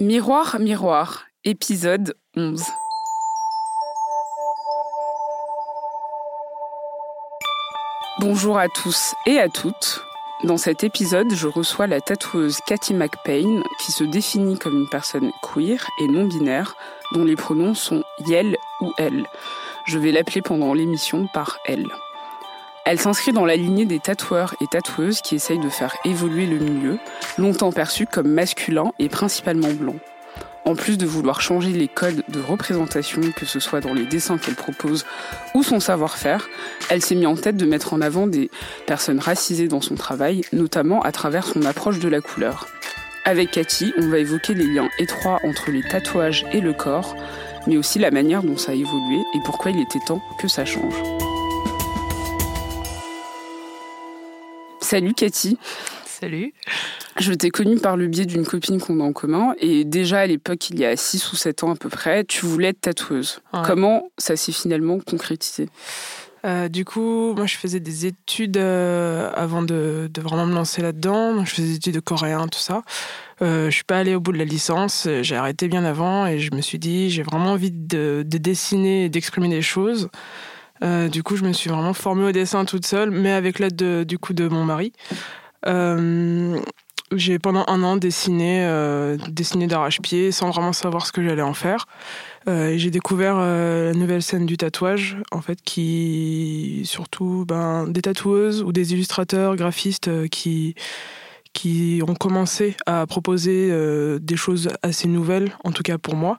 Miroir, miroir, épisode 11. Bonjour à tous et à toutes. Dans cet épisode, je reçois la tatoueuse Cathy McPain, qui se définit comme une personne queer et non binaire, dont les pronoms sont Yel ou Elle. Je vais l'appeler pendant l'émission par Elle. Elle s'inscrit dans la lignée des tatoueurs et tatoueuses qui essayent de faire évoluer le milieu, longtemps perçu comme masculin et principalement blanc. En plus de vouloir changer les codes de représentation, que ce soit dans les dessins qu'elle propose ou son savoir-faire, elle s'est mise en tête de mettre en avant des personnes racisées dans son travail, notamment à travers son approche de la couleur. Avec Cathy, on va évoquer les liens étroits entre les tatouages et le corps, mais aussi la manière dont ça a évolué et pourquoi il était temps que ça change. Salut Cathy. Salut. Je t'ai connue par le biais d'une copine qu'on a en commun et déjà à l'époque, il y a 6 ou 7 ans à peu près, tu voulais être tatoueuse. Ouais. Comment ça s'est finalement concrétisé? Euh, du coup, moi, je faisais des études euh, avant de, de vraiment me lancer là-dedans. Je faisais des études de coréen, tout ça. Euh, je suis pas allée au bout de la licence. J'ai arrêté bien avant et je me suis dit, j'ai vraiment envie de, de dessiner et d'exprimer des choses. Euh, du coup, je me suis vraiment formée au dessin toute seule, mais avec l'aide de- du coup de mon mari. Euh, j'ai pendant un an dessiné, euh, dessiné d'arrache-pied sans vraiment savoir ce que j'allais en faire. J'ai découvert la nouvelle scène du tatouage, en fait, qui surtout ben, des tatoueuses ou des illustrateurs, graphistes qui qui ont commencé à proposer des choses assez nouvelles, en tout cas pour moi.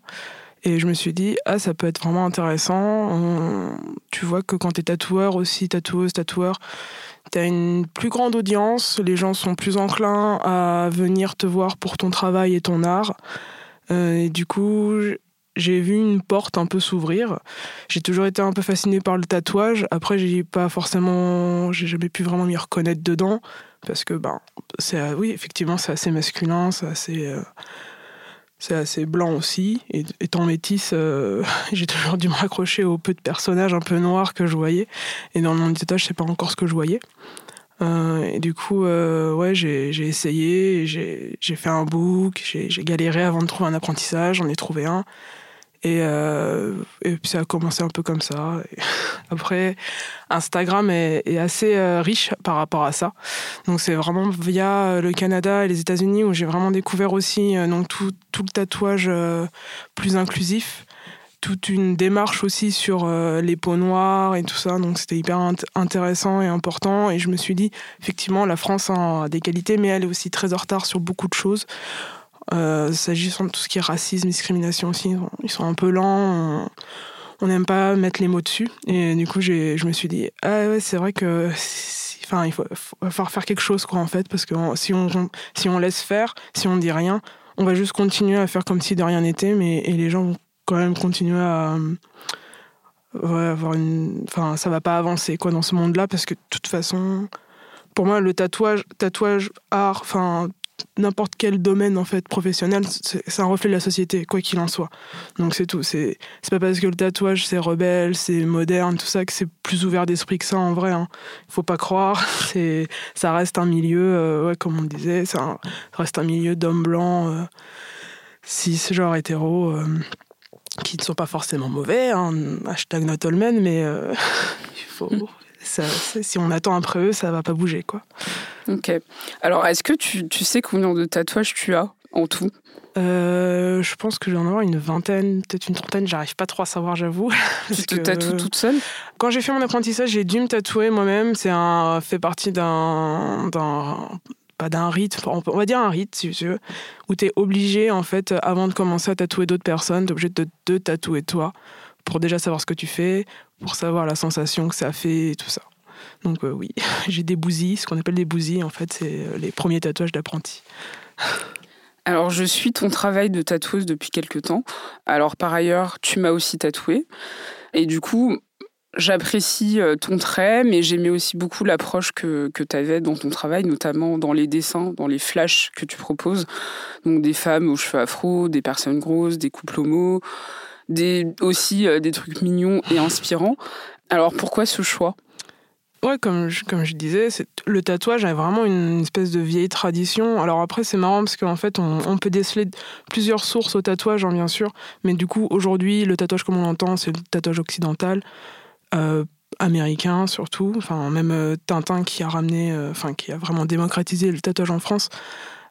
Et je me suis dit, ah, ça peut être vraiment intéressant. Tu vois que quand tu es tatoueur aussi, tatoueuse, tatoueur, tu as une plus grande audience, les gens sont plus enclins à venir te voir pour ton travail et ton art. Euh, et du coup, j'ai vu une porte un peu s'ouvrir. J'ai toujours été un peu fascinée par le tatouage. Après, j'ai pas forcément, j'ai jamais pu vraiment m'y reconnaître dedans parce que ben, oui, effectivement, c'est assez masculin, c'est euh, c'est assez blanc aussi. Et étant métisse, euh, j'ai toujours dû me raccrocher aux peu de personnages un peu noirs que je voyais. Et dans le monde du tatouage, c'est pas encore ce que je voyais. Euh, et du coup, euh, ouais, j'ai essayé, j'ai fait un book, j'ai galéré avant de trouver un apprentissage, j'en ai trouvé un. Et, euh, et puis ça a commencé un peu comme ça. Après, Instagram est, assez euh, riche par rapport à ça. Donc c'est vraiment via euh, le Canada et les États-Unis où j'ai vraiment découvert aussi donc tout, tout le tatouage plus inclusif toute une démarche aussi sur les peaux noires et tout ça. Donc c'était hyper int- intéressant et important. Et je me suis dit, effectivement, la France a des qualités, mais elle est aussi très en retard sur beaucoup de choses. Euh, S'agissant de tout ce qui est racisme, discrimination aussi, ils sont- un peu lents. On- n'aime pas mettre les mots dessus. Et du coup, je me suis dit, ah ouais, c'est vrai que. Enfin, il faut, faut- faire quelque chose, quoi, en fait, parce que si on, si on laisse faire, si on dit rien, on va juste continuer à faire comme si de rien n'était, mais et les gens vont quand même continuer à ouais, avoir une enfin ça va pas avancer quoi dans ce monde-là parce que de toute façon pour moi le tatouage tatouage art enfin n'importe quel domaine en fait professionnel c'est un reflet de la société quoi qu'il en soit. Donc c'est tout. C'est pas parce que le tatouage c'est rebelle c'est moderne tout ça que c'est plus ouvert d'esprit que ça en vrai hein. faut pas croire. Ça reste un milieu euh, comme on disait ça reste un milieu d'hommes blancs euh, cis genre hétéro euh, qui ne sont pas forcément mauvais, hein, hashtag not mais euh, il faut, ça- si on attend après eux, ça va pas bouger, quoi. Ok. Alors, est-ce que tu, tu sais combien de tatouages tu as en tout? Euh, je pense que j'en ai avoir une vingtaine, peut-être une trentaine, j'arrive pas trop à savoir, j'avoue. Tu te tatoues toute seule? Quand j'ai fait mon apprentissage, j'ai dû me tatouer moi-même. C'est un fait partie d'un pas d'un rite, on va dire un rite si tu veux, où tu es obligé en fait avant de commencer à tatouer d'autres personnes, tu obligé de te tatouer toi pour déjà savoir ce que tu fais, pour savoir la sensation que ça fait et tout ça. Donc euh, oui, j'ai des bousilles, ce qu'on appelle des bousilles en fait, c'est euh, les premiers tatouages d'apprenti. Alors, je suis ton travail de tatoueuse depuis quelques temps. Alors, par ailleurs, tu m'as aussi tatoué. Et du coup, J'apprécie euh, ton trait, mais j'aimais aussi beaucoup l'approche que, que tu avais dans ton travail, notamment dans les dessins, dans les flashs que tu proposes. Donc des femmes aux cheveux afro, des personnes grosses, des couples homo, des, aussi euh, des trucs mignons et inspirants. Alors pourquoi ce choix? Ouais, comme je, comme je disais, le tatouage a vraiment une espèce de vieille tradition. Alors après, c'est marrant parce qu'en fait, on, peut déceler plusieurs sources au tatouage, hein, bien sûr. Mais du coup, aujourd'hui, le tatouage comme on l'entend, c'est le tatouage occidental. Euh, américain surtout, enfin même euh, Tintin qui a ramené, enfin qui a vraiment démocratisé le tatouage en France.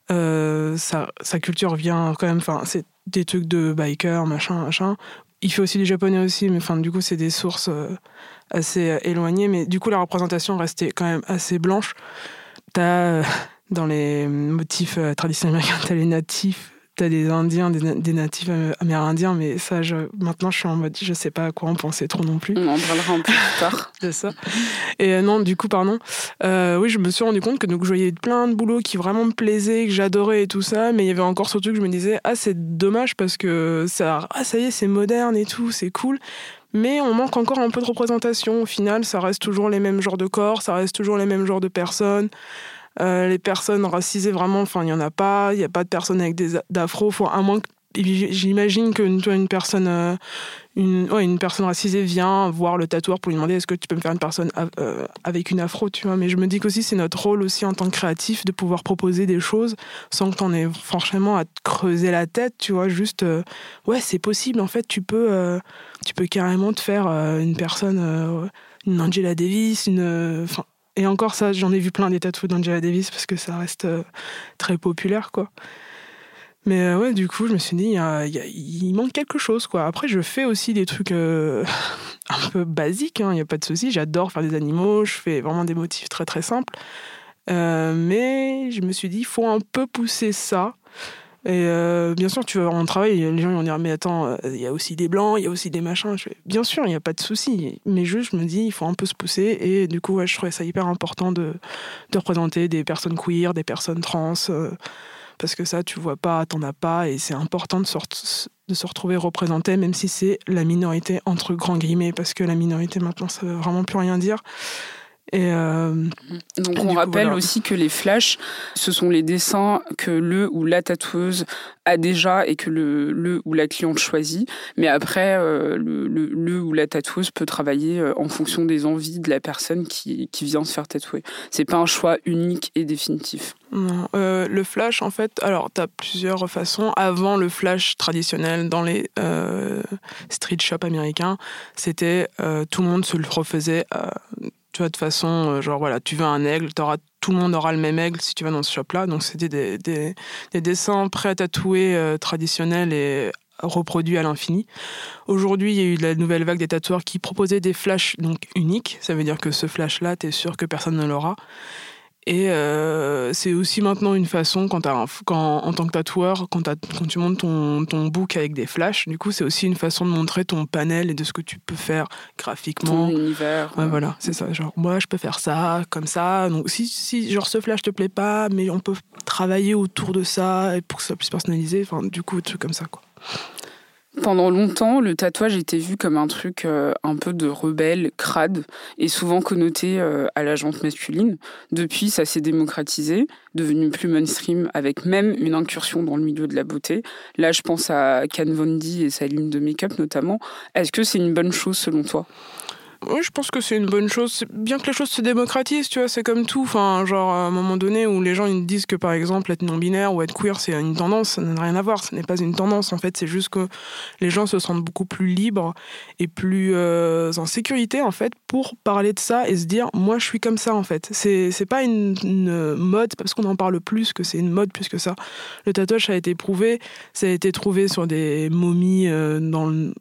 sa, sa, culture vient quand même, enfin c'est des trucs de biker, machin, machin. Il fait aussi des japonais aussi, mais enfin du coup c'est des sources assez éloignées, mais du coup la représentation restait quand même assez blanche. T'as dans les motifs traditionnels américains, t'as les natifs t'as des Indiens, des, natifs amérindiens, mais ça, je, maintenant, je suis en mode, je sais pas à quoi en penser trop non plus. On en parlera un peu plus tard. de ça. Et euh, non, du coup, pardon. Euh, oui, je me suis rendu compte que donc, je voyais plein de boulots qui vraiment me plaisaient, que j'adorais et tout ça, mais il y avait encore surtout que je me disais, ah, c'est dommage parce que ça, ah, ça y est, c'est moderne et tout, c'est cool. Mais on manque encore un peu de représentation. Au final, ça reste toujours les mêmes genres de corps, ça reste toujours les mêmes genres de personnes. Euh, les personnes racisées, vraiment, enfin, il n'y en a pas. Il n'y a pas de personnes avec des d'afro. À moins J'imagine que toi, une personne, euh, une, ouais, une personne racisée vient voir le tatoueur pour lui demander est-ce que tu peux me faire une personne euh, avec une afro, tu vois? Mais je me dis qu'aussi c'est notre rôle aussi en tant que créatif de pouvoir proposer des choses sans que tu en aies franchement à creuser la tête, tu vois? Juste, ouais, c'est possible. En fait, tu peux, tu peux carrément te faire une personne, une Angela Davis, une, et encore ça, j'en ai vu plein des tatouages d'Angela Davis parce que ça reste euh, très populaire, quoi. Mais euh, ouais, du coup, je me suis dit, il, manque quelque chose, quoi. Après, je fais aussi des trucs euh, un peu basiques, il hein, n'y a pas de souci. J'adore faire des animaux, je fais vraiment des motifs très très simples. mais je me suis dit, il faut un peu pousser ça. Et euh, bien sûr, tu vas en travail, les gens vont dire Mais attends, euh, il y a aussi des blancs, il y a aussi des machins. Bien sûr, il n'y a pas de souci. Mais juste, je me dis Il faut un peu se pousser. Et du coup, je trouvais ça hyper important de, de représenter des personnes queer, des personnes trans. Euh, parce que ça, tu vois pas, t'en as pas. Et c'est important de, de se retrouver représenté, même si c'est la minorité, entre grands guillemets. Parce que la minorité, maintenant, ça veut vraiment plus rien dire. Et euh, Donc on rappelle aussi que les flashs, ce sont les dessins que le ou la tatoueuse a déjà et que le, le ou la cliente choisit. Mais après, euh, le, le, ou la tatoueuse peut travailler euh, en fonction des envies de la personne qui, qui vient se faire tatouer. C'est pas un choix unique et définitif. Non, le flash, en fait, alors tu as plusieurs façons. Avant le flash traditionnel dans les street shops américains, c'était tout le monde se le refaisait tu vois, de façon, euh, genre voilà, tu veux un aigle, tout le monde aura le même aigle si tu vas dans ce shop-là. Donc c'était des, des, des, dessins prêts à tatouer euh, traditionnels et reproduits à l'infini. Aujourd'hui, il y a eu la nouvelle vague des tatoueurs qui proposaient des flashs donc uniques. Ça veut dire que ce flash-là, tu es sûr que personne ne l'aura. Et euh, c'est aussi maintenant une façon, quand, quand en tant que tatoueur, quand, quand tu montes ton, ton, book avec des flashs, du coup, c'est aussi une façon de montrer ton panel et de ce que tu peux faire graphiquement. Ton univers. Ouais, voilà, c'est ça. Genre, moi, je peux faire ça, comme ça. Donc, si, si genre, ce flash te plaît pas, mais on peut travailler autour de ça et pour que ça puisse personnaliser. Enfin, du coup, truc comme ça, quoi. Pendant longtemps, le tatouage était vu comme un truc euh, un peu de rebelle, crade, et souvent connoté euh, à la jante masculine. Depuis, ça s'est démocratisé, devenu plus mainstream, avec même une incursion dans le milieu de la beauté. Là, je pense à Ken Von et sa ligne de make-up notamment. Est-ce que c'est une bonne chose selon toi? Oui, je pense que c'est une bonne chose. Bien que les choses se démocratisent, tu vois, c'est comme tout. Enfin, genre, à un moment donné où les gens ils disent que, par exemple, être non-binaire ou être queer, c'est une tendance, ça n'a rien à voir. Ce n'est pas une tendance, en fait. C'est juste que les gens se sentent beaucoup plus libres et plus euh, en sécurité, en fait, pour parler de ça et se dire, moi, je suis comme ça, en fait. C'est, c'est pas une, mode, parce qu'on en parle plus que c'est une mode plus que ça. Le tatouage, a été prouvé, ça a été trouvé sur des momies euh, dans le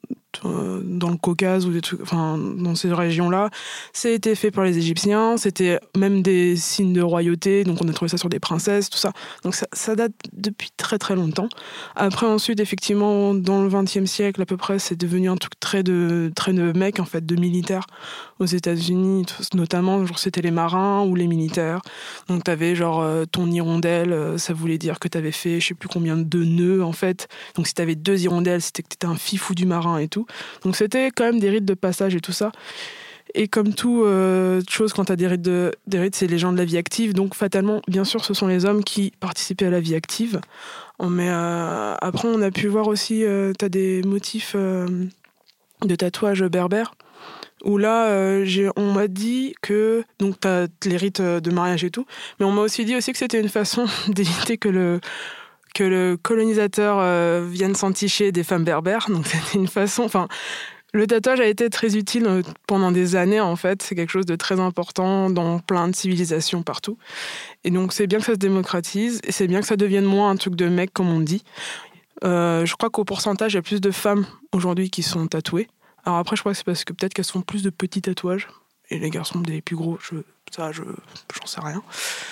dans le Caucase ou enfin, dans ces régions-là. C'était fait par les Égyptiens, c'était même des signes de royauté, donc on a trouvé ça sur des princesses, tout ça. Donc ça, ça date depuis très très longtemps. Après, ensuite, effectivement, dans le XXe siècle à peu près, c'est devenu un truc très de, très de mecs, en fait, de militaires aux États-Unis, notamment, genre, c'était les marins ou les militaires. Donc, tu avais genre euh, ton hirondelle, euh, ça voulait dire que tu avais fait je sais plus combien de nœuds en fait. Donc, si tu avais deux hirondelles, c'était que tu étais un fifou du marin et tout. Donc, c'était quand même des rites de passage et tout ça. Et comme toute euh, chose, quand tu as des rites, de, des rites, c'est les gens de la vie active. Donc, fatalement, bien sûr, ce sont les hommes qui participaient à la vie active. Mais après, on a pu voir aussi, tu as des motifs de tatouage berbère où là, euh, on m'a dit que, donc tu as les rites euh, de mariage et tout, mais on m'a aussi dit aussi que c'était une façon d'éviter que le, que le colonisateur euh, vienne s'enticher des femmes berbères. Donc c'était une façon, enfin, le tatouage a été très utile pendant des années en fait. C'est quelque chose de très important dans plein de civilisations partout. Et donc c'est bien que ça se démocratise et c'est bien que ça devienne moins un truc de mec comme on dit. je crois qu'au pourcentage, il y a plus de femmes aujourd'hui qui sont tatouées. Alors après, je crois que c'est parce que peut-être qu'elles font plus de petits tatouages et les garçons des plus gros. Je, ça, je, j'en sais rien.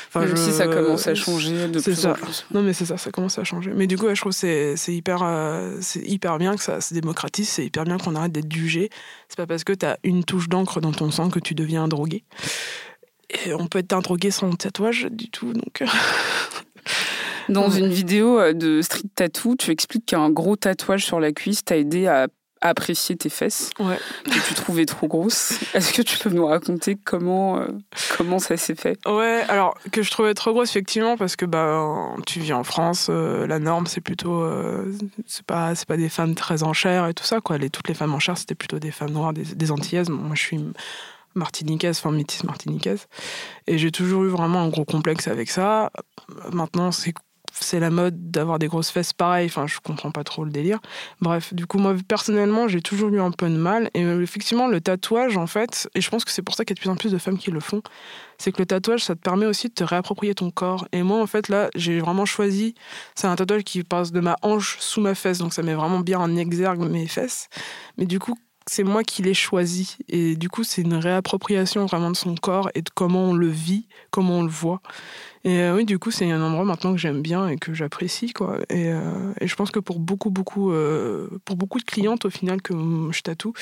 Enfin, Même si ça commence à changer de plus ça. en plus. Non, mais c'est ça, ça commence à changer. Mais du coup, je trouve que c'est, hyper, euh, c'est hyper bien que ça se démocratise, c'est hyper bien qu'on arrête d'être jugé. C'est pas parce que tu as une touche d'encre dans ton sang que tu deviens un drogué. Et on peut être un drogué sans tatouage du tout, donc. Dans une vidéo euh, de Street Tattoo, tu expliques qu'un gros tatouage sur la cuisse t'a aidé à apprécier tes fesses que tu trouvais trop grosses. Est-ce que tu peux nous raconter comment, euh, comment ça s'est fait? Ouais, alors que je trouvais trop grosse effectivement parce que bah tu vis en France, euh, la norme c'est plutôt euh, c'est pas c'est pas des femmes très en chair et tout ça quoi. Les toutes les femmes en chair c'était plutôt des femmes noires, des, des antillaises. Moi je suis martiniquaise, enfin métisse martiniquaise. Et j'ai toujours eu vraiment un gros complexe avec ça. Maintenant, c'est c'est la mode d'avoir des grosses fesses pareil. Enfin, je comprends pas trop le délire. Bref, du coup, moi, personnellement, j'ai toujours eu un peu de mal. Et euh, effectivement, le tatouage, en fait, et je pense que c'est pour ça qu'il y a de plus en plus de femmes qui le font, c'est que le tatouage, ça te permet aussi de te réapproprier ton corps. Et moi, en fait, là, j'ai vraiment choisi. C'est un tatouage qui passe de ma hanche sous ma fesse, donc ça met vraiment bien en exergue mes fesses. Mais du coup, c'est moi qui l'ai choisi. Et du coup, c'est une réappropriation vraiment de son corps et de comment on le vit, comment on le voit. Et euh, oui, du coup, c'est un endroit maintenant que j'aime bien et que j'apprécie, quoi. Et, euh, je pense que pour beaucoup, beaucoup, euh, pour beaucoup de clientes, au final, que je tatoue,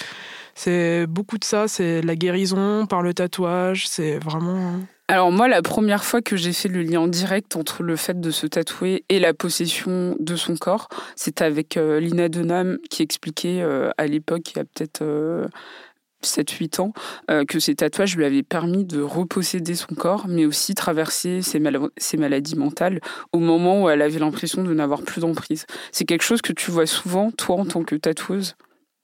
c'est beaucoup de ça. C'est la guérison par le tatouage. C'est vraiment. Alors moi, la première fois que j'ai fait le lien direct entre le fait de se tatouer et la possession de son corps, c'était avec Lina Denham qui expliquait à l'époque, il y a peut-être 7-8 ans, euh, que ces tatouages lui avaient permis de reposséder son corps, mais aussi traverser ses maladies mentales au moment où elle avait l'impression de n'avoir plus d'emprise. C'est quelque chose que tu vois souvent, toi, en tant que tatoueuse?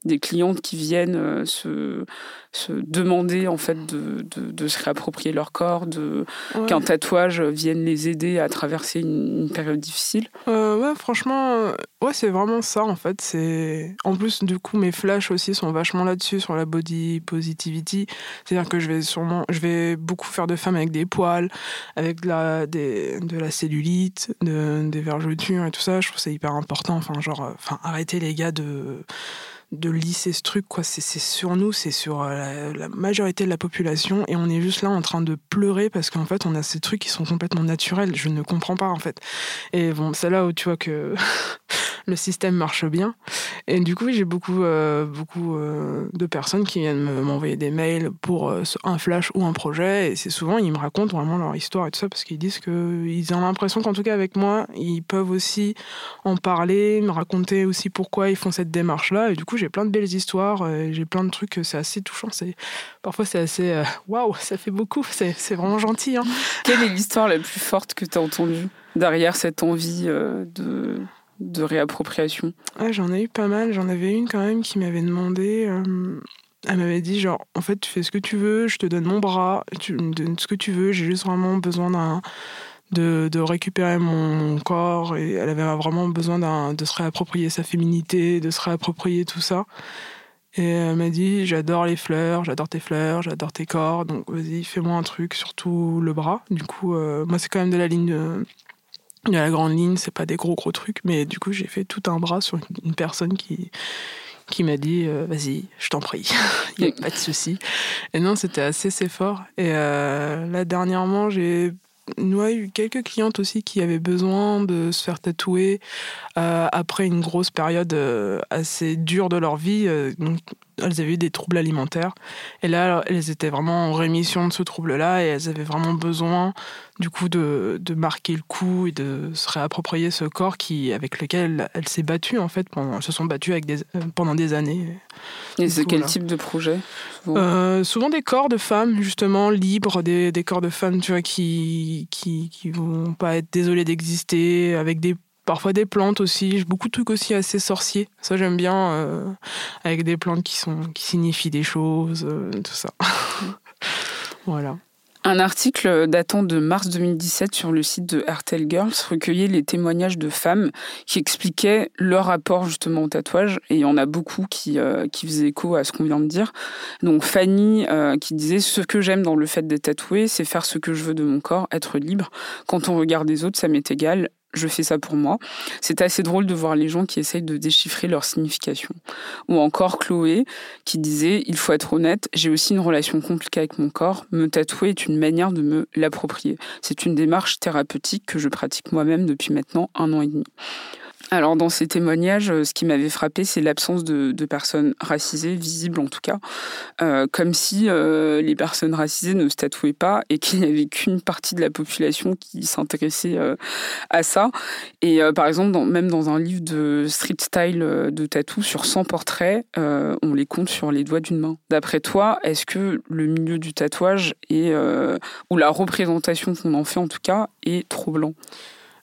Des clientes qui viennent euh, se, se demander en fait de, de, se réapproprier leur corps, de qu'un tatouage vienne les aider à traverser une, période difficile. Euh, ouais, franchement, euh, ouais, c'est vraiment ça en fait. C'est en plus du coup mes flashs aussi sont vachement là-dessus sur la body positivity. C'est-à-dire que je vais sûrement, je vais beaucoup faire de femmes avec des poils, avec de la, des, de la cellulite, de, des vergetures et tout ça. Je trouve c'est hyper important. Enfin genre, enfin arrêtez les gars de de lisser ce truc. quoi. C'est sur nous, c'est sur euh, la, majorité de la population, et on est juste là en train de pleurer parce qu'en fait, on a ces trucs qui sont complètement naturels. Je ne comprends pas, en fait. Et bon, c'est là où tu vois que le système marche bien. Et du coup, j'ai beaucoup, euh, beaucoup euh, de personnes qui viennent m'envoyer des mails pour un flash ou un projet, et c'est souvent, ils me racontent vraiment leur histoire et tout ça, parce qu'ils disent qu'ils ont l'impression qu'en tout cas, avec moi, ils peuvent aussi en parler, me raconter aussi pourquoi ils font cette démarche-là, et du coup, j'ai plein de belles histoires, euh, j'ai plein de trucs, c'est assez touchant. C'est parfois c'est assez euh, waouh, ça fait beaucoup, c'est vraiment gentil. Hein. Quelle est l'histoire la plus forte que tu as entendue derrière cette envie euh, de de réappropriation? Ah, J'en ai eu pas mal. J'en avais une quand même qui m'avait demandé. elle m'avait dit genre, en fait, tu fais ce que tu veux, je te donne mon bras, tu me donnes ce que tu veux, j'ai juste vraiment besoin d'un de, récupérer mon corps et elle avait vraiment besoin de se réapproprier sa féminité, de se réapproprier tout ça. Et elle m'a dit J'adore les fleurs, j'adore tes fleurs, j'adore tes corps, donc vas-y, fais-moi un truc, surtout le bras. Du coup, euh, moi, c'est quand même de la ligne de, la grande ligne, c'est pas des gros gros trucs, mais du coup, j'ai fait tout un bras sur une, personne qui, qui m'a dit euh, Vas-y, je t'en prie, il n'y a pas de souci. Et non, c'était assez, assez fort. Et euh, là, dernièrement, j'ai nous a eu quelques clientes aussi qui avaient besoin de se faire tatouer euh, après une grosse période euh, assez dure de leur vie. Euh, elles avaient eu des troubles alimentaires. Et là, elles étaient vraiment en rémission de ce trouble-là et elles avaient vraiment besoin, du coup, de, de marquer le coup et de se réapproprier ce corps qui, avec lequel elles s'est battue, en fait. Pendant, elles se sont battues avec des, euh, pendant des années. Et c'est quel type de projet souvent, euh, souvent des corps de femmes, justement, libres, des, des corps de femmes, tu vois, qui, qui, qui vont pas être désolées d'exister, avec des parfois des plantes aussi, beaucoup de trucs aussi assez sorciers. Ça j'aime bien, euh, avec des plantes qui sont qui signifient des choses, euh, tout ça. voilà. Un article datant de mars 2017 sur le site de Artel Girls recueillait les témoignages de femmes qui expliquaient leur rapport justement au tatouage. Et il y en a beaucoup qui, euh, qui faisaient écho à ce qu'on vient de dire. Donc Fanny qui disait Ce que j'aime dans le fait d'être tatouée, c'est faire ce que je veux de mon corps, être libre. Quand on regarde les autres, ça m'est égal je fais ça pour moi. C'est assez drôle de voir les gens qui essayent de déchiffrer leur signification. Ou encore Chloé qui disait Il faut être honnête, j'ai aussi une relation compliquée avec mon corps. Me tatouer est une manière de me l'approprier. C'est une démarche thérapeutique que je pratique moi-même depuis maintenant un an et demi. Alors dans ces témoignages, euh, ce qui m'avait frappé, c'est l'absence de, personnes racisées, visibles en tout cas, euh, comme si euh, les personnes racisées ne se tatouaient pas et qu'il n'y avait qu'une partie de la population qui s'intéressait à ça. Et par exemple, même dans un livre de street style de tatou sur 100 portraits, on les compte sur les doigts d'une main. D'après toi, est-ce que le milieu du tatouage est, ou la représentation qu'on en fait en tout cas, est trop blanc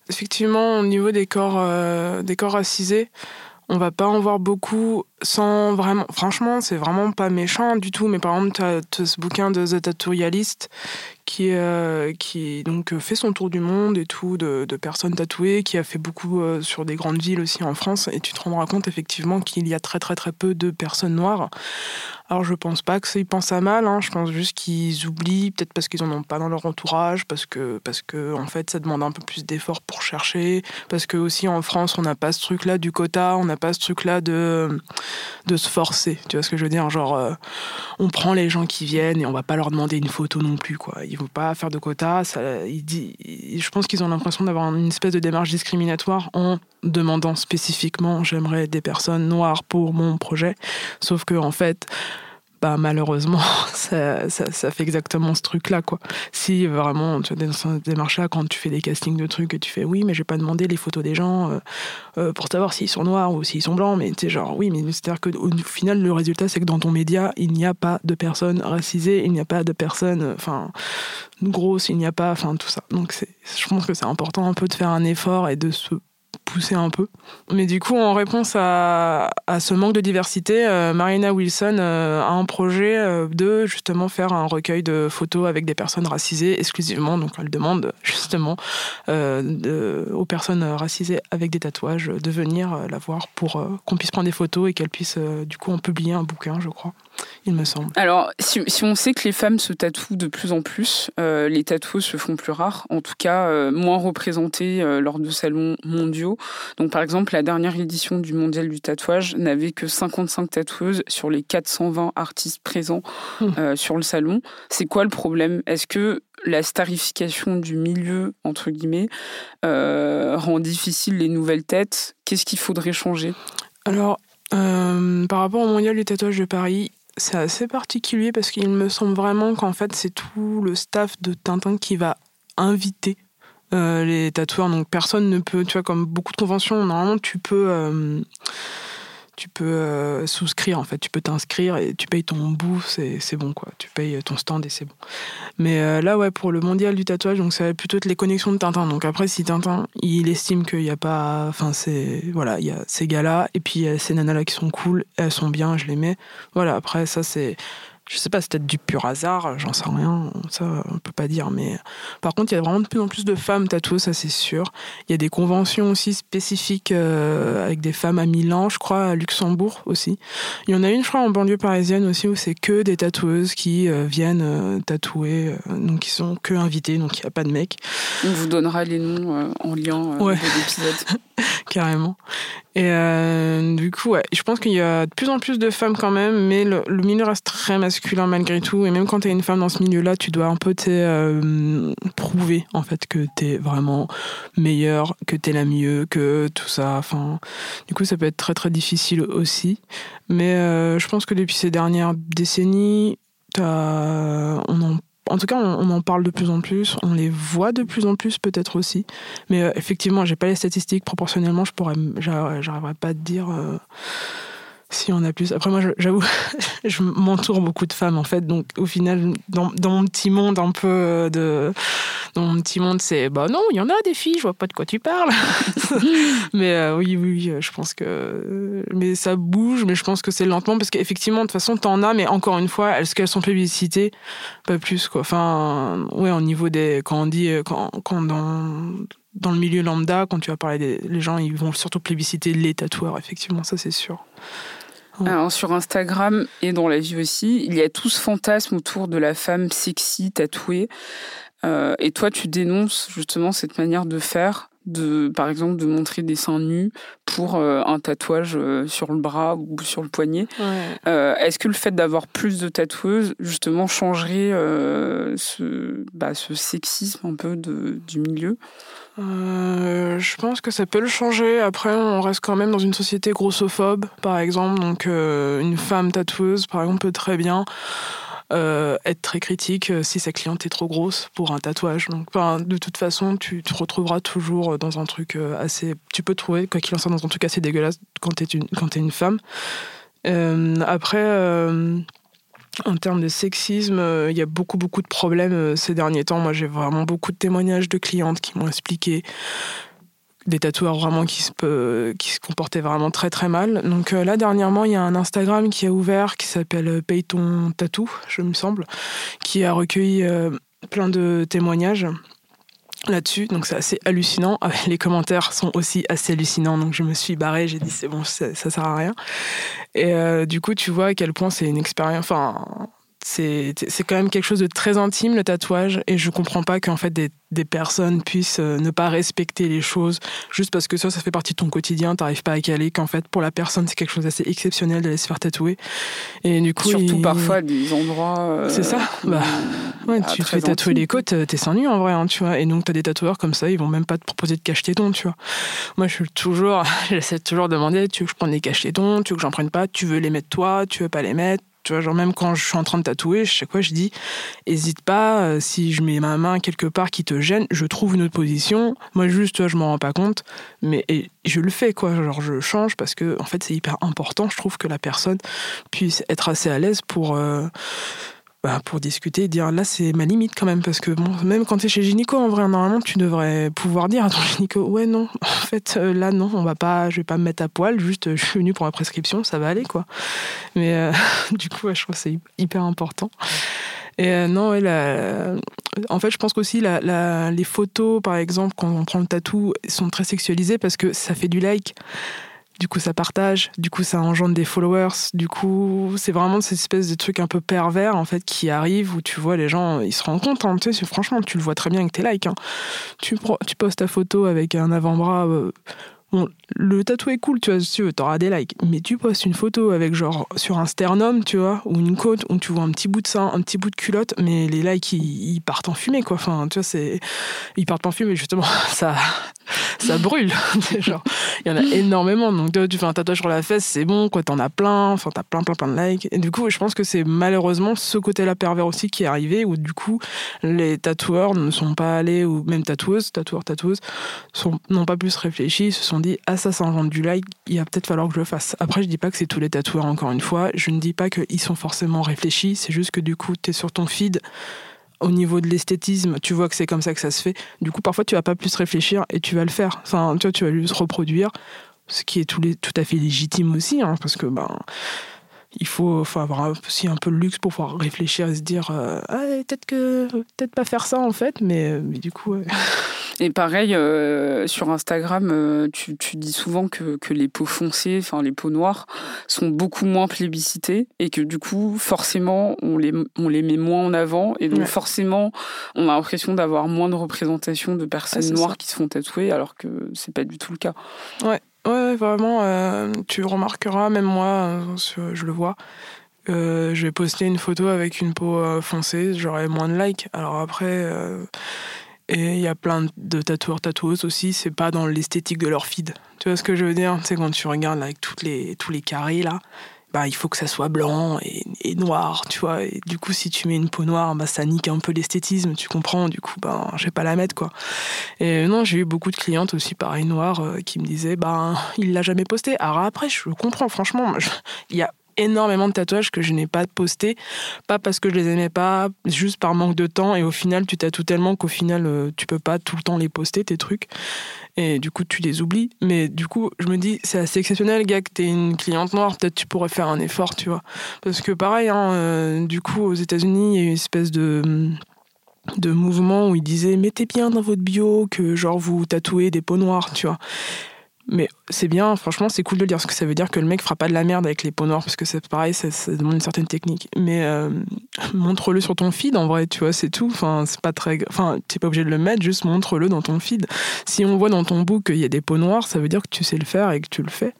Effectivement, au niveau des corps, euh, des corps racisés, on va pas en voir beaucoup sans vraiment. Franchement, c'est vraiment pas méchant du tout. Mais par exemple, tu as, ce bouquin de The Tattooyalist qui, euh, qui donc fait son tour du monde et tout, de, personnes tatouées, qui a fait beaucoup euh, sur des grandes villes aussi en France. Et tu te rendras compte effectivement qu'il y a très très très peu de personnes noires. Alors je pense pas qu'ils pensent à mal, hein. je pense juste qu'ils oublient, peut-être parce qu'ils en ont pas dans leur entourage, parce que, parce que en fait ça demande un peu plus d'efforts pour chercher, parce que aussi en France on n'a pas ce truc-là du quota, on n'a pas ce truc-là de, de se forcer, tu vois ce que je veux dire? Genre euh, on prend les gens qui viennent et on va pas leur demander une photo non plus, quoi. Ils vont pas faire de quota, ça, il dit, je pense qu'ils ont l'impression d'avoir une espèce de démarche discriminatoire en demandant spécifiquement j'aimerais des personnes noires pour mon projet, sauf que en fait bah, malheureusement, ça, ça, fait exactement ce truc-là, quoi. Si vraiment, tu as des démarches-là, quand tu fais des castings de trucs et tu fais oui, mais j'ai pas demandé les photos des gens euh, euh, pour savoir s'ils sont noirs ou s'ils sont blancs, mais tu genre, oui, mais c'est-à-dire qu'au final, le résultat, c'est que dans ton média, il n'y a pas de personnes racisées, il n'y a pas de personnes, enfin, grosses, il n'y a pas, enfin, tout ça. Donc, je pense que c'est important un peu de faire un effort et de se pousser un peu. Mais du coup, en réponse à, à ce manque de diversité, euh, Marina Wilson euh, a un projet euh, de justement faire un recueil de photos avec des personnes racisées exclusivement. Donc elle demande justement aux personnes racisées avec des tatouages de venir la voir pour qu'on puisse prendre des photos et qu'elle puisse du coup en publier un bouquin, je crois il me semble. Alors, si, on sait que les femmes se tatouent de plus en plus, euh, les tatouages se font plus rares, en tout cas euh, moins représentés euh, lors de salons mondiaux. Donc, par exemple, la dernière édition du Mondial du tatouage n'avait que 55 tatoueuses sur les 420 artistes présents mmh. sur le salon. C'est quoi le problème? Est-ce que la starification du milieu, entre guillemets, rend difficile les nouvelles têtes? Qu'est-ce qu'il faudrait changer? Alors, par rapport au Mondial du tatouage de Paris, c'est assez particulier parce qu'il me semble vraiment qu'en fait c'est tout le staff de Tintin qui va inviter euh, les tatoueurs. Donc personne ne peut, tu vois, comme beaucoup de conventions, normalement tu peux euh, tu peux euh, souscrire en fait, tu peux t'inscrire et tu payes ton bout, c'est bon quoi. Tu payes ton stand et c'est bon. Mais euh, là ouais pour le mondial du tatouage, donc ça va plutôt être les connexions de Tintin. Donc après si Tintin il estime qu'il n'y a pas, enfin c'est voilà il y a ces gars là et puis ces nanas là qui sont cool, elles sont bien, je les mets. Voilà après ça c'est je sais pas, c'est peut-être du pur hasard, j'en sais rien, ça on peut pas dire. Mais par contre, il y a vraiment de plus en plus de femmes tatoueuses, ça c'est sûr. Il y a des conventions aussi spécifiques euh, avec des femmes à Milan, je crois, à Luxembourg aussi. Il y en a une, je crois, en banlieue parisienne aussi où c'est que des tatoueuses qui euh, viennent euh, tatouer, donc qui sont que invitées, donc il n'y a pas de mecs. On vous donnera les noms en lien ouais. de l'épisode. carrément. Et euh, du coup, je pense qu'il y a de plus en plus de femmes quand même, mais le, milieu reste très masculin malgré tout. Et même quand tu es une femme dans ce milieu-là, tu dois un peu euh, prouver en fait que tu es vraiment meilleure, que tu es la mieux, que tout ça. Enfin, du coup, ça peut être très très difficile aussi. Mais euh, je pense que depuis ces dernières décennies, on en en tout cas, on, en parle de plus en plus, on les voit de plus en plus peut-être aussi. Mais euh, effectivement, j'ai pas les statistiques proportionnellement, je pourrais, pas à te dire. Euh, si on a plus. Après, moi, j'avoue, je m'entoure beaucoup de femmes, en fait. Donc, au final, dans, mon petit monde, un peu euh, de. Dans mon petit monde, c'est. Bah non, il y en a des filles, je vois pas de quoi tu parles. mais euh, oui, oui, je pense que. Mais ça bouge, mais je pense que c'est lentement, parce qu'effectivement, de toute façon, t'en as, mais encore une fois, est-ce qu'elles sont publicitées? Pas plus, quoi. Enfin, ouais, au niveau des. Quand on dit. Quand, quand dans dans le milieu lambda, quand tu vas parler des gens, ils vont surtout plébisciter les tatoueurs, effectivement, ça c'est sûr. Alors, sur Instagram et dans la vie aussi, il y a tout ce fantasme autour de la femme sexy, tatouée. Euh, et toi, tu dénonces justement cette manière de faire, de, par exemple, de montrer des seins nus pour euh, un tatouage euh, sur le bras ou sur le poignet. Est-ce que le fait d'avoir plus de tatoueuses, justement, changerait ce, bah, ce sexisme un peu de, du milieu? Euh, je pense que ça peut le changer. Après, on reste quand même dans une société grossophobe, par exemple. Donc, euh, une femme tatoueuse, par exemple, peut très bien euh, être très critique si sa cliente est trop grosse pour un tatouage. Donc, de toute façon, tu te retrouveras toujours dans un truc assez. Tu peux trouver, quoi qu'il en soit, dans un truc assez dégueulasse quand t'es une, es une femme. après en termes de sexisme, euh, il y a beaucoup, beaucoup de problèmes euh, ces derniers temps. Moi, j'ai vraiment beaucoup de témoignages de clientes qui m'ont expliqué des tatoueurs vraiment qui se, qui se comportaient vraiment très très mal. Donc euh, là dernièrement, il y a un Instagram qui a ouvert qui s'appelle Payton Tattoo, je me semble, qui a recueilli plein de témoignages là-dessus. Donc c'est assez hallucinant. Ah, les commentaires sont aussi assez hallucinants. Donc je me suis barrée, j'ai dit c'est bon, ça, ça, sert à rien. Et euh, du coup, tu vois à quel point c'est une expérience. Enfin, c'est quand même quelque chose de très intime le tatouage et je comprends pas qu'en fait des, des, personnes puissent euh, ne pas respecter les choses juste parce que ça ça fait partie de ton quotidien t'arrives pas à caler qu'en fait pour la personne c'est quelque chose d'assez exceptionnel d'aller se faire tatouer. Et du coup surtout parfois des endroits euh, c'est ça bah ouais, tu te fais tatouer les côtes t'es sans nu en vrai hein, tu vois et donc t'as des tatoueurs comme ça ils vont même pas te proposer de cache tétons tu vois. Moi je suis toujours j'essaie toujours de demander tu veux que je prenne des cache tétons tu veux que j'en prenne pas tu veux les mettre toi tu veux pas les mettre tu vois, genre même quand je suis en train de tatouer, je sais quoi, je dis, hésite pas, euh, si je mets ma main quelque part qui te gêne, je trouve une autre position. Moi, juste, tu vois, je m'en rends pas compte, mais je le fais, quoi. Genre, je change parce que, en fait, c'est hyper important, je trouve, que la personne puisse être assez à l'aise pour. Euh, bah, pour discuter, dire là c'est ma limite quand même parce que bon, même quand tu es chez gynéco en vrai normalement tu devrais pouvoir dire à ton gynéco ouais non en fait euh, là non on va pas je vais pas me mettre à poil juste je suis venu pour ma prescription ça va aller quoi mais euh, du coup je trouve c'est hyper important. Et euh, non en fait je pense qu'aussi la, les photos par exemple quand on prend le tatou sont très sexualisées parce que ça fait du like du coup ça partage, du coup ça engendre des followers, du coup c'est vraiment cette espèce de truc un peu pervers en fait qui arrive où tu vois les gens, ils se rendent compte, hein, tu sais, franchement tu le vois très bien avec tes likes. Hein. Tu, tu postes ta photo avec un avant-bras euh, Bon, le tatou est cool, tu vois, si t'auras des likes. Mais tu postes une photo avec genre sur un sternum, tu vois, ou une côte où tu vois un petit bout de sein, un petit bout de culotte, mais les likes ils, partent en fumée, quoi. Enfin, tu vois, c'est. Ils partent en fumée, justement, ça, ça brûle. genre, il y en a énormément. Donc, tu fais un tatouage sur la fesse, c'est bon, quoi, t'en as plein, enfin, t'as plein, plein, plein de likes. Et du coup, je pense que c'est malheureusement ce côté-là pervers aussi qui est arrivé, où du coup, les tatoueurs ne sont pas allés, ou même tatoueuses, tatoueurs, tatoueuses, n'ont pas plus réfléchi, se sont ah ça ça engendre du like il va peut-être falloir que je le fasse après je dis pas que c'est tous les tatoueurs encore une fois je ne dis pas qu'ils sont forcément réfléchis c'est juste que du coup tu es sur ton feed au niveau de l'esthétisme, tu vois que c'est comme ça que ça se fait. Du coup, parfois, tu vas pas plus réfléchir et tu vas le faire. Enfin, tu vois, tu vas juste reproduire, ce qui est tout à fait légitime aussi, hein, parce que ben, il faut, faut avoir aussi un peu le luxe pour pouvoir réfléchir et se dire ah, peut-être que peut-être pas faire ça en fait, mais, mais du coup. Et pareil, euh, sur Instagram, euh, tu, tu, dis souvent que, que, les peaux foncées, enfin les peaux noires, sont beaucoup moins plébiscitées et que du coup, forcément, on les, on les met moins en avant et donc forcément, on a l'impression d'avoir moins de représentation de personnes noires qui se font tatouer alors que c'est pas du tout le cas. Ouais, ouais vraiment, euh, tu remarqueras, même moi, je le vois. je vais poster une photo avec une peau foncée, j'aurai moins de likes. Alors après, et il y a plein de tatoueurs, tatoueuses aussi, c'est pas dans l'esthétique de leur feed. Tu vois ce que je veux dire? C'est quand tu regardes avec toutes les, tous les carrés là, bah, il faut que ça soit blanc et, noir, tu vois. Et du coup, si tu mets une peau noire, bah, ça nique un peu l'esthétisme, tu comprends. Du coup, ben, je vais pas la mettre, quoi. Et non, j'ai eu beaucoup de clientes aussi, pareil, noires, euh, qui me disaient, ben, il l'a jamais posté. Alors après, je comprends, franchement, il y a énormément de tatouages que je n'ai pas posté, pas parce que je les aimais pas, juste par manque de temps. Et au final, tu tatoues tellement qu'au final, euh, tu peux pas tout le temps les poster, tes trucs. Et du coup, tu les oublies. Mais du coup, je me dis, c'est assez exceptionnel, gars, que t'es une cliente noire. Peut-être tu pourrais faire un effort, tu vois. Parce que pareil, hein, euh, du coup, aux États-Unis, il y a une espèce de de mouvement où ils disaient mettez bien dans votre bio que genre vous tatouez des peaux noires, tu vois. Mais c'est bien, franchement, c'est cool de le dire, parce que ça veut dire que le mec fera pas de la merde avec les peaux noires, parce que c'est pareil, ça, demande une certaine technique. Mais euh, montre-le sur ton feed, en vrai, tu vois, c'est tout. Enfin, c'est pas très. Enfin, t'es pas obligé de le mettre, juste montre-le dans ton feed. Si on voit dans ton book qu'il y a des peaux noires, ça veut dire que tu sais le faire et que tu le fais.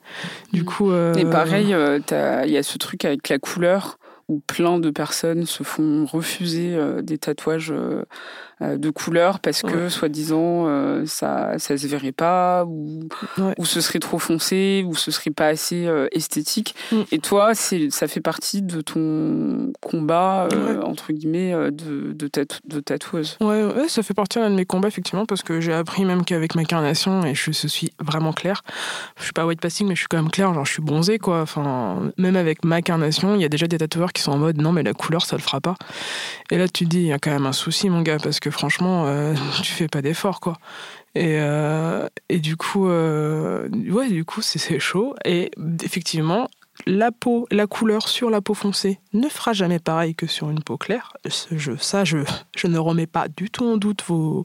Du mm. coup. Euh... Et pareil, euh, il y a ce truc avec la couleur où plein de personnes se font refuser euh, des tatouages euh, de couleurs parce que, soi-disant, euh, ça, ça se verrait pas, ou, ou ce serait trop foncé, ou ce serait pas assez euh, esthétique. Mm. Et toi, c'est, ça fait partie de ton combat, entre guillemets, de, de, de tatoueuse. Ouais, ouais, ça fait partie de mes combats, effectivement, parce que j'ai appris même qu'avec ma carnation, et je, suis vraiment claire, je suis pas white passing, mais je suis quand même claire, genre je suis bronzée, quoi. Enfin, même avec ma carnation, il y a déjà des tatoueurs qui sont en mode non, mais la couleur, ça le fera pas. Et là, tu te dis, il y a quand même un souci, mon gars, parce que franchement, euh, tu fais pas d'effort, quoi. Et, euh, et du coup, euh, ouais, du coup, c'est chaud. Et effectivement, la peau, la couleur sur la peau foncée ne fera jamais pareil que sur une peau claire. Je, ça, je, je ne remets pas du tout en doute vos,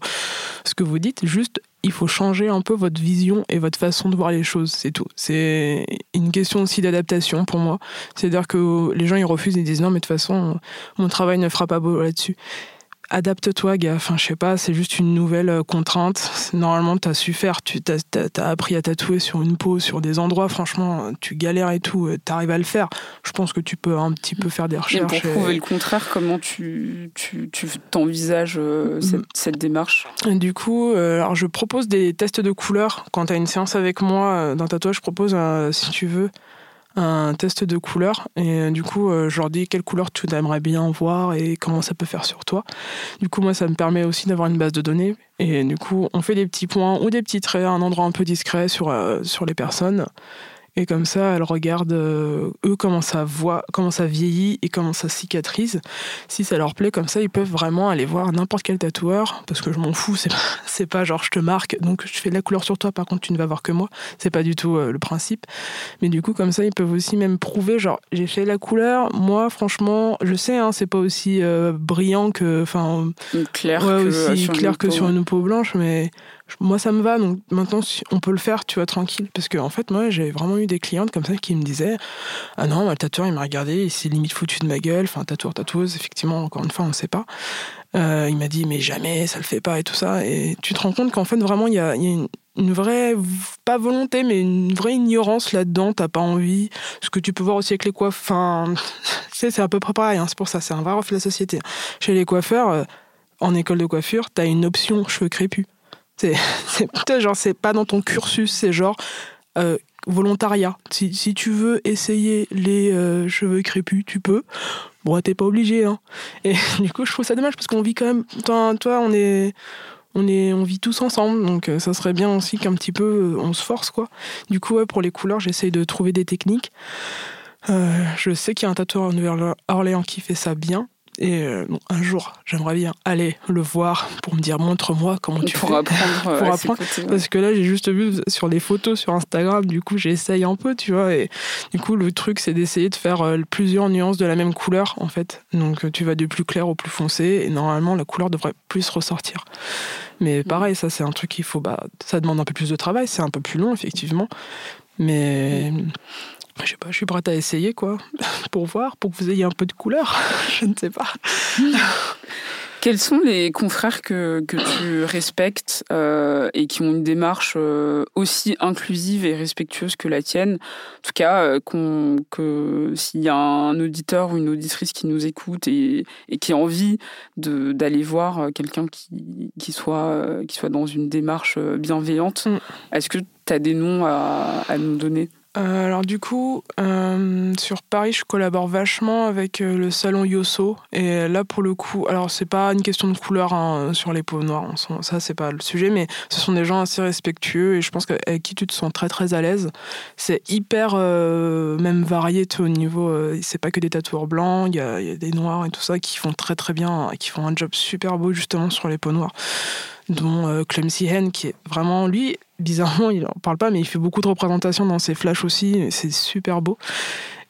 ce que vous dites. Juste, il faut changer un peu votre vision et votre façon de voir les choses, c'est tout. C'est une question aussi d'adaptation pour moi. C'est-à-dire que les gens, ils refusent, ils disent non, mais de toute façon, mon travail ne fera pas beau là-dessus adapte-toi, gars. Enfin, je sais pas, c'est juste une nouvelle euh, contrainte. Normalement, t'as su faire, tu as, appris à tatouer sur une peau, sur des endroits. Franchement, tu galères et tout, euh, t'arrives à le faire. Je pense que tu peux un petit peu faire des recherches. Et pour prouver le contraire, comment tu, tu, t'envisages euh, mm. cette, démarche? Du coup, alors je propose des tests de couleurs. Quand tu as une séance avec moi d'un tatouage, je propose, si tu veux, un test de couleur. Et euh, du coup euh, je leur dis quelle couleur tu aimerais bien voir et comment ça peut faire sur toi. Du coup moi ça me permet aussi d'avoir une base de données. Et du coup on fait des petits points ou des petits traits à un endroit un peu discret sur, euh, sur les personnes et comme ça, elle regarde euh, eux comment ça voit, comment ça vieillit et comment ça cicatrise. Si ça leur plaît, comme ça, ils peuvent vraiment aller voir n'importe quel tatoueur, parce que je m'en fous. C'est pas, c'est pas genre je te marque, donc je fais de la couleur sur toi. Par contre, tu ne vas voir que moi. C'est pas du tout euh, le principe. Mais du coup, comme ça, ils peuvent aussi même prouver, genre j'ai fait la couleur. Moi, franchement, je sais, hein, c'est pas aussi euh, brillant que, enfin, clair, que, aussi clair que sur une peau blanche, mais moi ça me va donc maintenant on peut le faire tu vois tranquille. Parce que en fait moi j'ai vraiment eu des clientes comme ça qui me disaient ah non le tatoueur il m'a regardé il s'est limite foutu de ma gueule enfin tatoueur tatoueuse effectivement encore une fois on ne sait pas. Euh, il m'a dit mais jamais ça le fait pas et tout ça. Et tu te rends compte qu'en fait vraiment il y a, une, vraie pas volonté mais une vraie ignorance là-dedans. T'as pas envie. Ce que tu peux voir aussi avec les coiffeurs enfin c'est à peu près pareil hein, c'est pour ça c'est un vrai reflet de la société. Chez les coiffeurs euh, en école de coiffure t'as une option cheveux crépus c'est, c'est genre, c'est pas dans ton cursus, c'est genre euh, volontariat. Si, si, tu veux essayer les euh, cheveux crépus, tu peux. Bon, t'es pas obligé. Hein. Et du coup, je trouve ça dommage parce qu'on vit quand même. Toi, toi on est. On, est, on vit tous ensemble, donc euh, ça serait bien aussi qu'un petit peu on se force quoi. Du coup, pour les couleurs, j'essaye de trouver des techniques. je sais qu'il y a un tatoueur en Orléans qui fait ça bien. Et euh, bon, un jour, j'aimerais bien aller le voir pour me dire montre-moi comment tu pour fais. apprendre, Pour apprendre, côtés. Parce que là, j'ai juste vu sur les photos sur Instagram, du coup, j'essaye un peu, tu vois. Et du coup, le truc, c'est d'essayer de faire euh, plusieurs nuances de la même couleur, en fait. Donc, euh, tu vas du plus clair au plus foncé, et normalement, la couleur devrait plus ressortir. Mais pareil, ça, c'est un truc qu'il faut. Bah, ça demande un peu plus de travail, c'est un peu plus long, effectivement. Mais. Je sais pas, je suis prête à essayer, quoi, pour voir, pour que vous ayez un peu de couleur. je ne sais pas. Quels sont les confrères que, que tu respectes euh, et qui ont une démarche euh, aussi inclusive et respectueuse que la tienne? En tout cas, euh, que s'il y a un auditeur ou une auditrice qui nous écoute et, et qui a envie d'aller voir euh, quelqu'un qui, qui, soit, qui soit dans une démarche bienveillante, Mm. est-ce que tu as des noms à, à nous donner? Euh, alors du coup, euh, sur Paris, je collabore vachement avec euh, le salon Yosso. Et là, pour le coup, alors c'est pas une question de couleur hein, sur les peaux noires, ça c'est pas le sujet, mais ce sont des gens assez respectueux et je pense qu'avec qui tu te sens très très à l'aise. C'est hyper même varié au niveau, c'est pas que des tatoueurs blancs, il y a, des noirs et tout ça qui font très très bien, qui font un job super beau justement sur les peaux noires dont Clemcy Hen, qui est vraiment, lui, bizarrement, il en parle pas, mais il fait beaucoup de représentations dans ses flashs aussi, c'est super beau.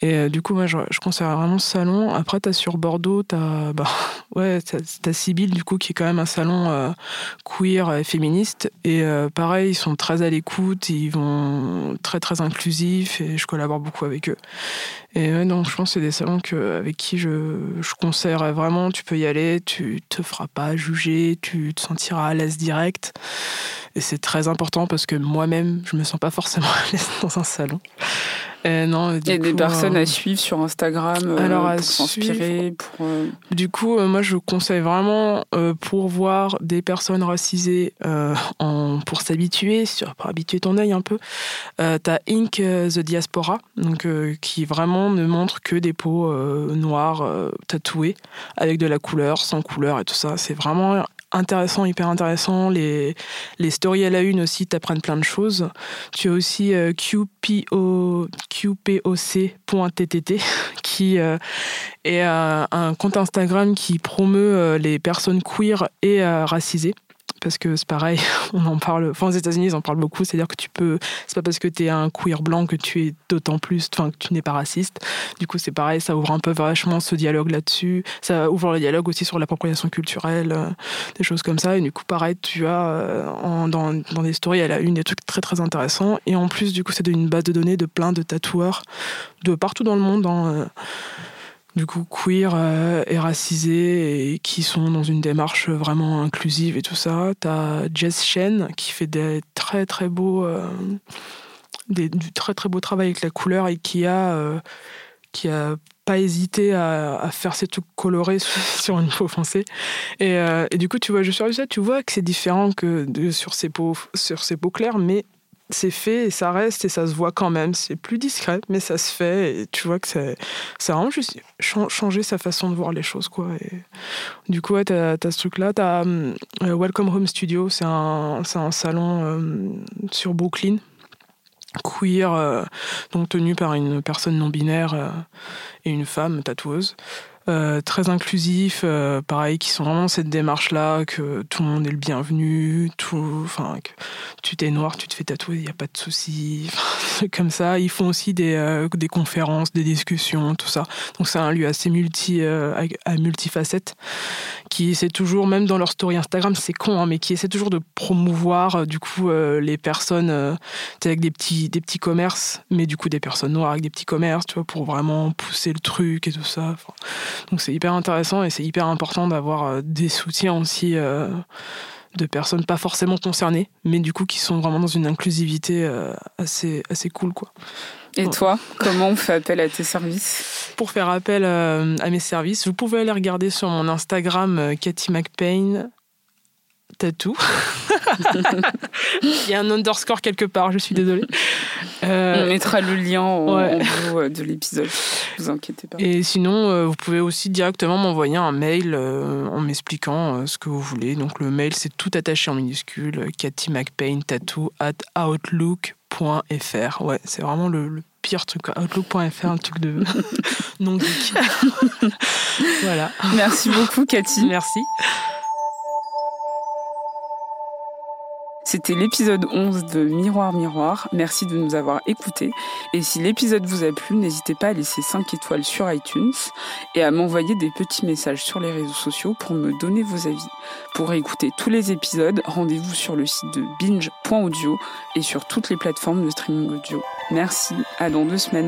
Et euh, du coup, moi, je, je conseille vraiment ce salon. Après, t'as sur Bordeaux, t'as bah, ouais, t'as, Sibyl, du coup, qui est quand même un salon euh, queer et féministe. Et euh, pareil, ils sont très à l'écoute, ils vont très, très inclusifs, et je collabore beaucoup avec eux. Et donc, je pense que c'est des salons avec qui je, je vraiment. Tu peux y aller, tu te feras pas juger, tu te sentiras à l'aise direct. Et c'est très important parce que moi-même, je me sens pas forcément à l'aise dans un salon. Non, du Il y a des personnes euh, à suivre sur Instagram euh, Alors, à pour s'inspirer, pour... euh, Du coup, euh, moi, je conseille vraiment euh, pour voir des personnes racisées euh, en, pour s'habituer, pour habituer ton œil un peu. Euh, T'as Ink euh, the Diaspora, donc euh, qui vraiment ne montre que des peaux euh, noires euh, tatouées avec de la couleur, sans couleur et tout ça. C'est vraiment intéressant, hyper intéressant. Les, les stories à la une aussi t'apprennent plein de choses. Tu as aussi euh, QPO, QPOC.ttt qui euh, est euh, un compte Instagram qui promeut les personnes queer et racisées. Parce que c'est pareil, on en parle, enfin aux États-Unis ils en parlent beaucoup, c'est-à-dire que tu peux, c'est pas parce que tu es un queer blanc que tu es d'autant plus, enfin que tu n'es pas raciste. Du coup c'est pareil, ça ouvre un peu vachement ce dialogue là-dessus, ça ouvre le dialogue aussi sur l'appropriation culturelle, euh, des choses comme ça. Et du coup pareil, tu as euh, dans, dans des stories elle a une des trucs très très intéressants. Et en plus du coup c'est une base de données de plein de tatoueurs de partout dans le monde. hein, euh, du coup queer euh, et racisés qui sont dans une démarche vraiment inclusive et tout ça. T'as Jess Shen qui fait des très très beaux euh, des, du très très beau travail avec la couleur et qui a euh, qui a pas hésité à, à faire ces trucs colorés sur, une peau foncée et, euh, et du coup tu vois je sur ça tu vois que c'est différent que sur ces peaux sur ces peaux claires mais c'est fait et ça reste et ça se voit quand même. C'est plus discret, mais ça se fait et tu vois que c'est ça vraiment juste chan- changé sa façon de voir les choses quoi. Du coup, ouais, t'as as ce truc-là. T'as hum, euh, Welcome Home Studio, c'est un, un salon euh, sur Brooklyn queer, euh, donc tenu par une personne non binaire et une femme tatoueuse. Euh, très inclusif, euh, pareil, qui sont vraiment dans cette démarche-là, que tout le monde est le bienvenu, tout, enfin, que tu t'es noir, tu te fais tatouer, il n'y a pas de souci, comme ça. Ils font aussi des, euh, des conférences, des discussions, tout ça. Donc c'est un lieu assez multi, à, à multifacette, qui essaie toujours, même dans leur story Instagram, c'est con, hein, mais qui essaie toujours de promouvoir, du coup, les personnes, avec des petits, des petits commerces, mais du coup des personnes noires avec des petits commerces, tu vois, pour vraiment pousser le truc et tout ça. Donc c'est hyper intéressant et c'est hyper important d'avoir euh, des soutiens aussi euh, de personnes pas forcément concernées, mais du coup qui sont vraiment dans une inclusivité euh, assez, assez cool. Quoi. Et Ouais. toi, comment on fait appel à tes services? Pour faire appel à mes services, vous pouvez aller regarder sur mon Instagram Cathy McPain Tattoo. Il y a un underscore quelque part, je suis désolée. Euh, On mettra le lien en, ouais. en euh, de l'épisode. Vous inquiétez pas. Et sinon, euh, vous pouvez aussi directement m'envoyer un mail en m'expliquant ce que vous voulez. Donc le mail, c'est tout attaché en minuscule, Cathy McPain Tattoo at outlook.fr. Ouais, c'est vraiment le, le pire truc, Outlook.fr, un truc de non geek. voilà. Merci beaucoup, Cathy. Merci. C'était l'épisode 11 de Miroir Miroir. Merci de nous avoir écoutés. Et si l'épisode vous a plu, n'hésitez pas à laisser 5 étoiles sur iTunes et à m'envoyer des petits messages sur les réseaux sociaux pour me donner vos avis. Pour écouter tous les épisodes, rendez-vous sur le site de binge.audio et sur toutes les plateformes de streaming audio. Merci, à dans deux semaines.